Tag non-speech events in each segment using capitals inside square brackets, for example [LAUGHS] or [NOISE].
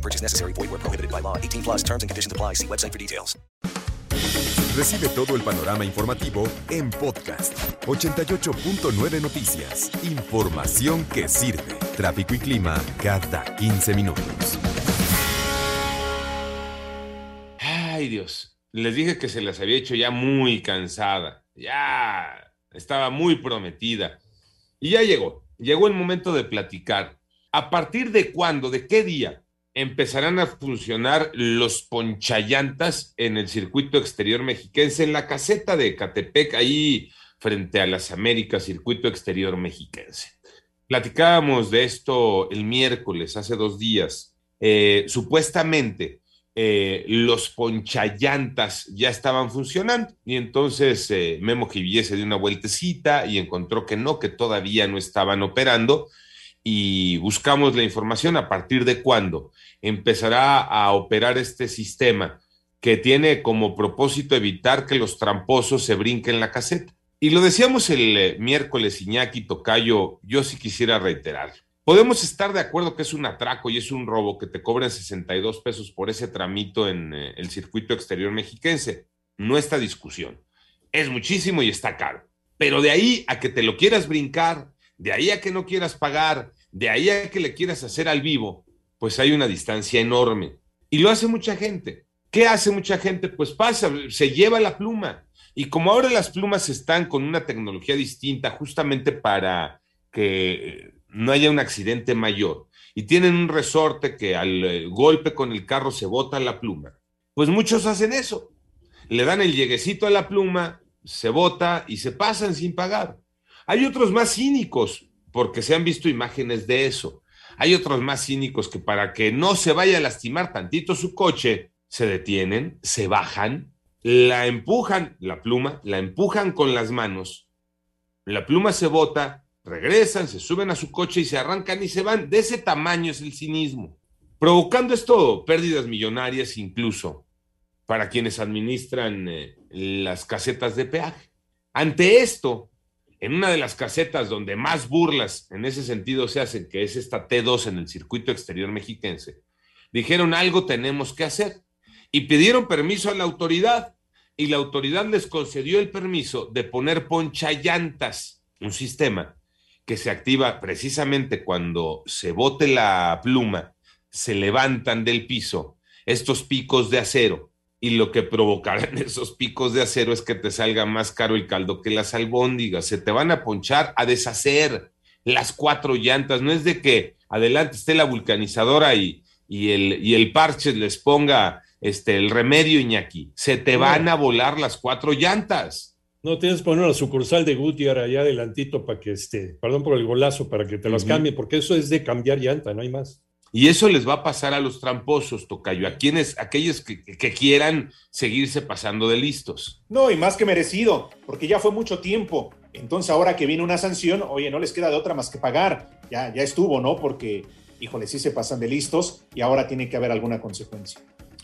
No purchase necessary. Void where prohibited by law. 18 plus terms and conditions apply. See website for details. Recibe todo el panorama informativo en podcast 88.9 Noticias. Información que sirve. Tráfico y clima cada 15 minutos. Ay, Dios. Les dije que se las había hecho ya muy cansada. Ya estaba muy prometida. Y ya llegó. Llegó el momento de platicar. ¿A partir de cuándo, de qué día empezarán a funcionar los ponchallantas en el circuito exterior mexiquense, en la caseta de Catepec, ahí frente a las Américas, circuito exterior mexiquense? Platicábamos de esto el miércoles, hace dos días. Eh, supuestamente eh, los ponchallantas ya estaban funcionando y entonces eh, Memo Jivier se dio una vueltecita y encontró que no, que todavía no estaban operando y buscamos la información a partir de cuándo empezará a operar este sistema que tiene como propósito evitar que los tramposos se brinquen la caseta. Y lo decíamos el eh, miércoles, Iñaki Tocayo, yo sí quisiera reiterar. Podemos estar de acuerdo que es un atraco y es un robo que te cobran 62 pesos por ese tramito en eh, el circuito exterior mexiquense. No está discusión. Es muchísimo y está caro. Pero de ahí a que te lo quieras brincar, de ahí a que no quieras pagar, de ahí a que le quieras hacer al vivo, pues hay una distancia enorme. Y lo hace mucha gente. ¿Qué hace mucha gente? Pues pasa, se lleva la pluma. Y como ahora las plumas están con una tecnología distinta justamente para que no haya un accidente mayor y tienen un resorte que al eh, golpe con el carro se bota la pluma, pues muchos hacen eso. Le dan el lleguecito a la pluma, se bota y se pasan sin pagar. Hay otros más cínicos, porque se han visto imágenes de eso. Hay otros más cínicos que para que no se vaya a lastimar tantito su coche, se detienen, se bajan, la empujan, la pluma, la empujan con las manos, la pluma se bota, regresan, se suben a su coche y se arrancan y se van. De ese tamaño es el cinismo. Provocando esto pérdidas millonarias incluso para quienes administran eh, las casetas de peaje. Ante esto, en una de las casetas donde más burlas en ese sentido se hacen, que es esta T2 en el circuito exterior mexiquense, dijeron algo tenemos que hacer y pidieron permiso a la autoridad y la autoridad les concedió el permiso de poner ponchallantas, un sistema que se activa precisamente cuando se bote la pluma, se levantan del piso estos picos de acero y lo que provocarán [LAUGHS] esos picos de acero es que te salga más caro el caldo que las albóndigas, se te van a ponchar, a deshacer las cuatro llantas, no es de que adelante esté la vulcanizadora y, y, el, y el parche les ponga este, el remedio Iñaki, se te van a volar las cuatro llantas. No tienes que poner la sucursal de Gutiérrez allá adelantito para que este, perdón por el golazo, para que te las Ujú. cambie, porque eso es de cambiar llanta, no hay más. Y eso les va a pasar a los tramposos, Tocayo, a quienes, aquellos que, que quieran seguirse pasando de listos. No, y más que merecido, porque ya fue mucho tiempo. Entonces ahora que viene una sanción, oye, no les queda de otra más que pagar. Ya, ya estuvo, ¿no? Porque, híjole, sí se pasan de listos y ahora tiene que haber alguna consecuencia.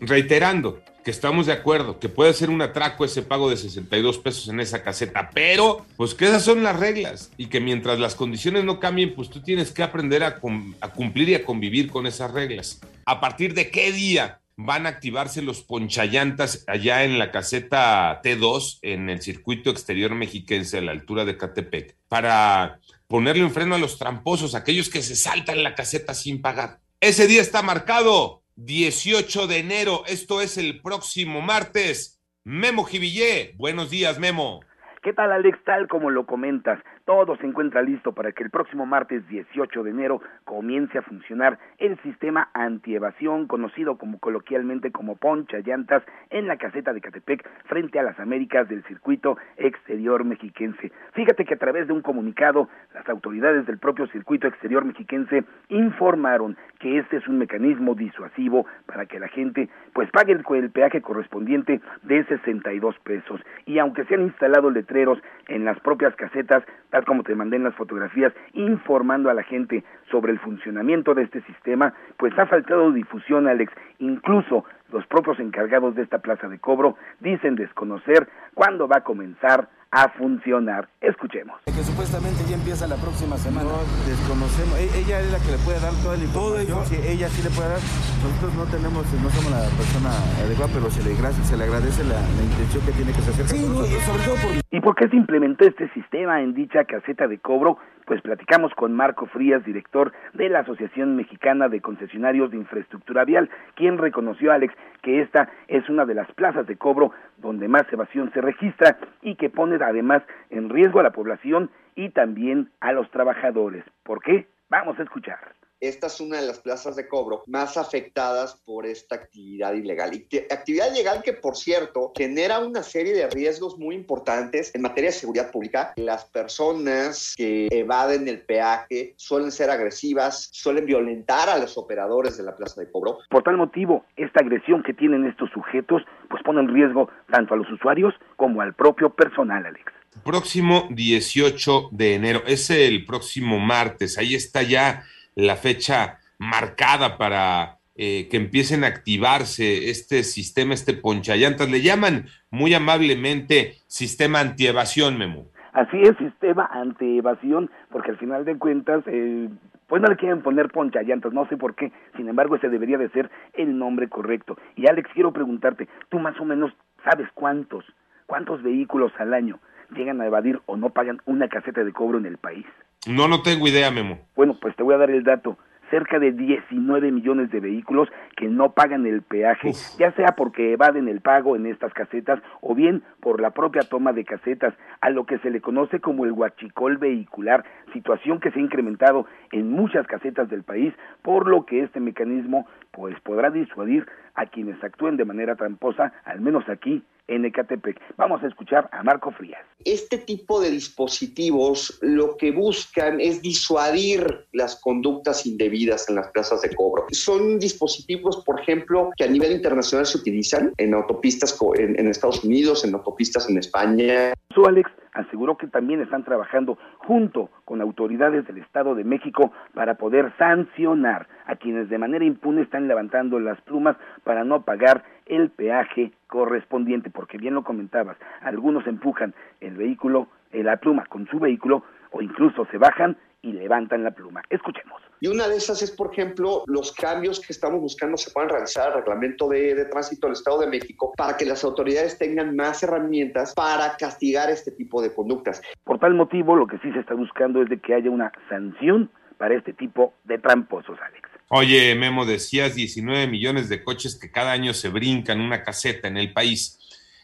Reiterando que estamos de acuerdo, que puede ser un atraco ese pago de 62 pesos en esa caseta, pero pues que esas son las reglas y que mientras las condiciones no cambien, pues tú tienes que aprender a, cum- a cumplir y a convivir con esas reglas. ¿A partir de qué día van a activarse los ponchallantas allá en la caseta T2 en el circuito exterior mexiquense a la altura de Catepec para ponerle un freno a los tramposos, aquellos que se saltan la caseta sin pagar? Ese día está marcado 18 de enero, esto es el próximo martes. Memo Jivillé, buenos días, Memo. ¿Qué tal, Alex? Tal como lo comentas, todo se encuentra listo para que el próximo martes 18 de enero comience a funcionar el sistema antievasión conocido como coloquialmente como poncha llantas en la caseta de Catepec frente a las Américas del circuito exterior mexiquense. Fíjate que a través de un comunicado las autoridades del propio circuito exterior mexiquense informaron que este es un mecanismo disuasivo para que la gente pues pague el, el peaje correspondiente de 62 pesos y aunque se han instalado letreros en las propias casetas como te mandé en las fotografías, informando a la gente sobre el funcionamiento de este sistema, pues ha faltado difusión, Alex. Incluso los propios encargados de esta plaza de cobro dicen desconocer cuándo va a comenzar a funcionar. Escuchemos. Que supuestamente ya empieza la próxima semana. No, desconocemos. E-, ella es la que le puede dar toda la información. Sí, ella sí le puede dar. Nosotros no tenemos, no somos la persona adecuada, pero se le, se le agradece la, la intención que tiene que se acerque. Sí, no, sobre todo por... ¿Y por qué se implementó este sistema en dicha caseta de cobro? Pues platicamos con Marco Frías, director de la Asociación Mexicana de Concesionarios de Infraestructura Vial, quien reconoció, Alex, que esta es una de las plazas de cobro donde más evasión se registra y que pone además en riesgo a la población y también a los trabajadores. ¿Por qué? Vamos a escuchar esta es una de las plazas de cobro más afectadas por esta actividad ilegal. Y actividad ilegal que, por cierto, genera una serie de riesgos muy importantes en materia de seguridad pública. Las personas que evaden el peaje suelen ser agresivas, suelen violentar a los operadores de la plaza de cobro. Por tal motivo, esta agresión que tienen estos sujetos, pues pone en riesgo tanto a los usuarios como al propio personal, Alex. Próximo 18 de enero, es el próximo martes, ahí está ya la fecha marcada para eh, que empiecen a activarse este sistema, este ponchallantas. Le llaman muy amablemente sistema antievasión, Memo. Así es, sistema antievasión, porque al final de cuentas, eh, pues no le quieren poner ponchallantas, no sé por qué, sin embargo ese debería de ser el nombre correcto. Y Alex, quiero preguntarte, ¿tú más o menos sabes cuántos, cuántos vehículos al año llegan a evadir o no pagan una caseta de cobro en el país? No, no tengo idea, Memo. Bueno, pues te voy a dar el dato. Cerca de 19 millones de vehículos que no pagan el peaje, ya sea porque evaden el pago en estas casetas o bien por la propia toma de casetas, a lo que se le conoce como el huachicol vehicular, situación que se ha incrementado en muchas casetas del país, por lo que este mecanismo pues podrá disuadir a quienes actúen de manera tramposa, al menos aquí en Ecatepec. Vamos a escuchar a Marco Frías. Este tipo de dispositivos lo que buscan es disuadir las conductas indebidas en las plazas de cobro. Son dispositivos, por ejemplo, que a nivel internacional se utilizan en autopistas en, Estados Unidos, en autopistas en España. Su Alex aseguró que también están trabajando junto con autoridades del Estado de México para poder sancionar a quienes de manera impune están levantando las plumas para no pagar el peaje correspondiente, porque bien lo comentabas, algunos empujan el vehículo, eh, la pluma con su vehículo o incluso se bajan y levantan la pluma. Escuchemos. Y una de esas es, por ejemplo, los cambios que estamos buscando se puedan realizar al reglamento de, de, tránsito del Estado de México para que las autoridades tengan más herramientas para castigar este tipo de conductas. Por tal motivo, lo que sí se está buscando es de que haya una sanción para este tipo de tramposos, Alex. Oye, Memo, decías 19 millones de coches que cada año se brincan una caseta en el país.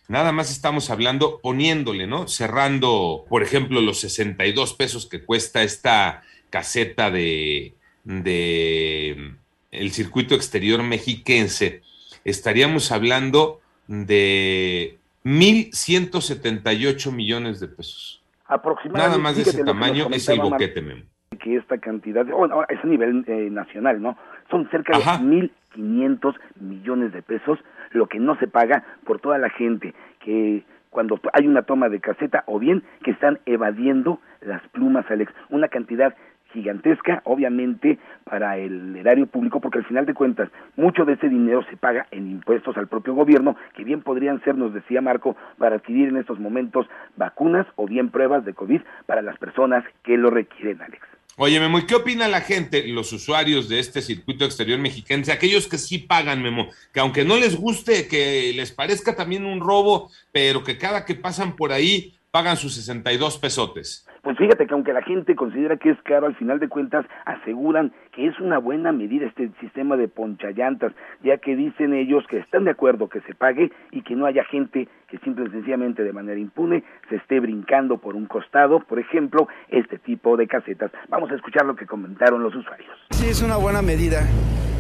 Nada más estamos hablando poniéndole, ¿no? Cerrando, por ejemplo, los 62 pesos que cuesta esta caseta de, de el circuito exterior mexiquense. Estaríamos hablando de 1.178 millones de pesos. Aproximadamente. Nada más de ese tamaño es el boquete, Memo que esta cantidad, bueno, es a nivel eh, nacional, ¿no? Son cerca de 1.500 millones de pesos lo que no se paga por toda la gente que cuando hay una toma de caseta o bien que están evadiendo las plumas, Alex, una cantidad gigantesca, obviamente, para el erario público, porque al final de cuentas, mucho de ese dinero se paga en impuestos al propio gobierno, que bien podrían ser, nos decía Marco, para adquirir en estos momentos vacunas o bien pruebas de COVID para las personas que lo requieren, Alex. Oye, Memo, ¿y qué opina la gente, los usuarios de este circuito exterior mexicano, aquellos que sí pagan, Memo, que aunque no les guste, que les parezca también un robo, pero que cada que pasan por ahí pagan sus 62 pesotes. Pues fíjate que aunque la gente considera que es caro, al final de cuentas aseguran que es una buena medida este sistema de ponchallantas, ya que dicen ellos que están de acuerdo que se pague y que no haya gente que simple y sencillamente de manera impune se esté brincando por un costado, por ejemplo, este tipo de casetas. Vamos a escuchar lo que comentaron los usuarios. Sí, es una buena medida,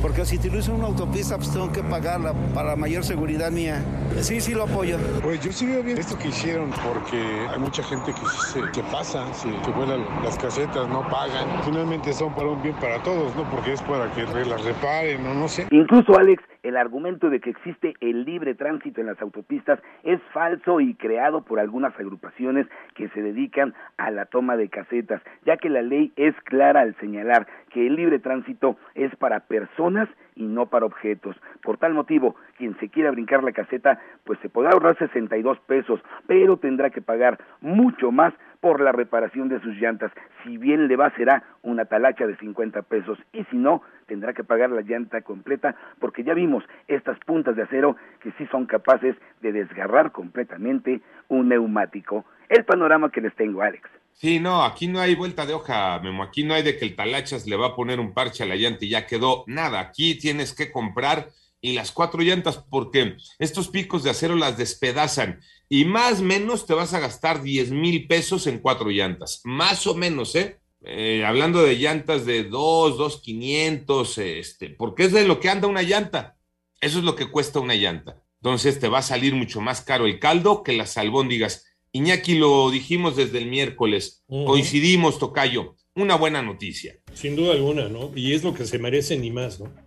porque si utilizo una autopista, pues tengo que pagarla para mayor seguridad mía. Sí, sí lo apoyo. Pues yo sí veo bien esto que hicieron, porque hay mucha gente que, se, que pasa, se, que vuelan las casetas, no pagan. Finalmente son para un bien para todos, ¿no? Porque es para que las reparen, o no sé. Incluso, Alex, el argumento de que existe el libre tránsito en las autopistas es falso y creado por algunas agrupaciones que se dedican a la toma de casetas, ya que la ley es clara al señalar que el libre tránsito es para personas y no para objetos. Por tal motivo, quien se quiera brincar la caseta, pues se podrá ahorrar 62 pesos, pero tendrá que pagar mucho más por la reparación de sus llantas. Si bien le va será una talacha de 50 pesos y si no, tendrá que pagar la llanta completa porque ya vimos estas puntas de acero que sí son capaces de desgarrar completamente un neumático. El panorama que les tengo, Alex. Sí, no, aquí no hay vuelta de hoja, Memo. Aquí no hay de que el talachas le va a poner un parche a la llanta y ya quedó. Nada, aquí tienes que comprar y las cuatro llantas porque estos picos de acero las despedazan y más o menos te vas a gastar 10 mil pesos en cuatro llantas. Más o menos, ¿eh? eh hablando de llantas de 2, 2, 500, este, porque es de lo que anda una llanta. Eso es lo que cuesta una llanta. Entonces te va a salir mucho más caro el caldo que las albóndigas. Iñaki lo dijimos desde el miércoles. Coincidimos, Tocayo. Una buena noticia. Sin duda alguna, ¿no? Y es lo que se merecen y más, ¿no?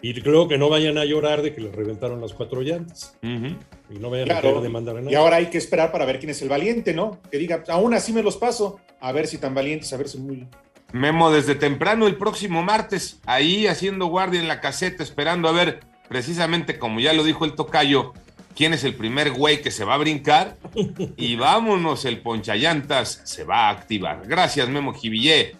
Y creo que no vayan a llorar de que les reventaron las cuatro llantas. Y no vayan a demandar a nadie. Y ahora hay que esperar para ver quién es el valiente, ¿no? Que diga, aún así me los paso. A ver si tan valientes, a ver si muy. Memo, desde temprano el próximo martes, ahí haciendo guardia en la caseta, esperando a ver, precisamente como ya lo dijo el tocayo, quién es el primer güey que se va a brincar [LAUGHS] y vámonos, el ponchallantas se va a activar. Gracias, Memo Jivillé.